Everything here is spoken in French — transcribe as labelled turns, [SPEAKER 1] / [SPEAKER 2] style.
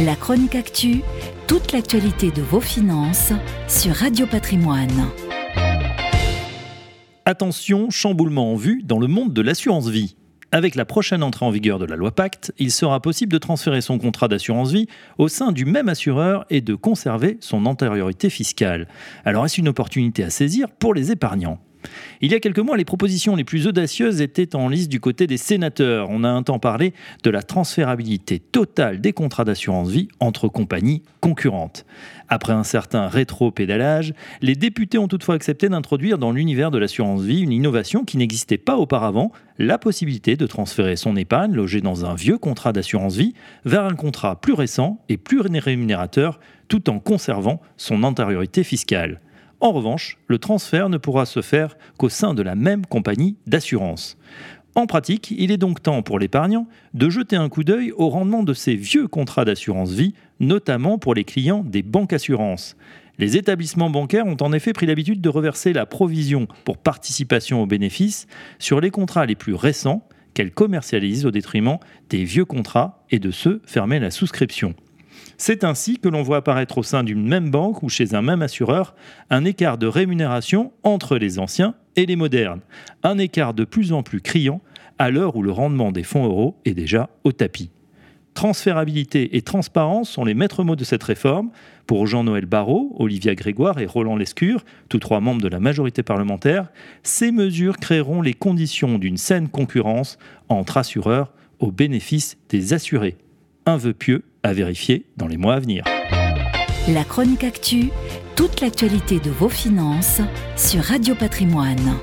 [SPEAKER 1] La chronique actu, toute l'actualité de vos finances sur Radio Patrimoine.
[SPEAKER 2] Attention, chamboulement en vue dans le monde de l'assurance vie. Avec la prochaine entrée en vigueur de la loi Pacte, il sera possible de transférer son contrat d'assurance vie au sein du même assureur et de conserver son antériorité fiscale. Alors est-ce une opportunité à saisir pour les épargnants? Il y a quelques mois, les propositions les plus audacieuses étaient en liste du côté des sénateurs. On a un temps parlé de la transférabilité totale des contrats d'assurance vie entre compagnies concurrentes. Après un certain rétro-pédalage, les députés ont toutefois accepté d'introduire dans l'univers de l'assurance vie une innovation qui n'existait pas auparavant, la possibilité de transférer son épargne logée dans un vieux contrat d'assurance vie vers un contrat plus récent et plus rémunérateur tout en conservant son antériorité fiscale. En revanche, le transfert ne pourra se faire qu'au sein de la même compagnie d'assurance. En pratique, il est donc temps pour l'épargnant de jeter un coup d'œil au rendement de ces vieux contrats d'assurance vie, notamment pour les clients des banques assurances. Les établissements bancaires ont en effet pris l'habitude de reverser la provision pour participation aux bénéfices sur les contrats les plus récents qu'elles commercialisent au détriment des vieux contrats et de ceux fermés à la souscription. C'est ainsi que l'on voit apparaître au sein d'une même banque ou chez un même assureur un écart de rémunération entre les anciens et les modernes, un écart de plus en plus criant à l'heure où le rendement des fonds euros est déjà au tapis. Transférabilité et transparence sont les maîtres mots de cette réforme. Pour Jean-Noël Barrot, Olivia Grégoire et Roland Lescure, tous trois membres de la majorité parlementaire, ces mesures créeront les conditions d'une saine concurrence entre assureurs au bénéfice des assurés. Un vœu pieux à vérifier dans les mois à venir.
[SPEAKER 1] La chronique actu, toute l'actualité de vos finances sur Radio Patrimoine.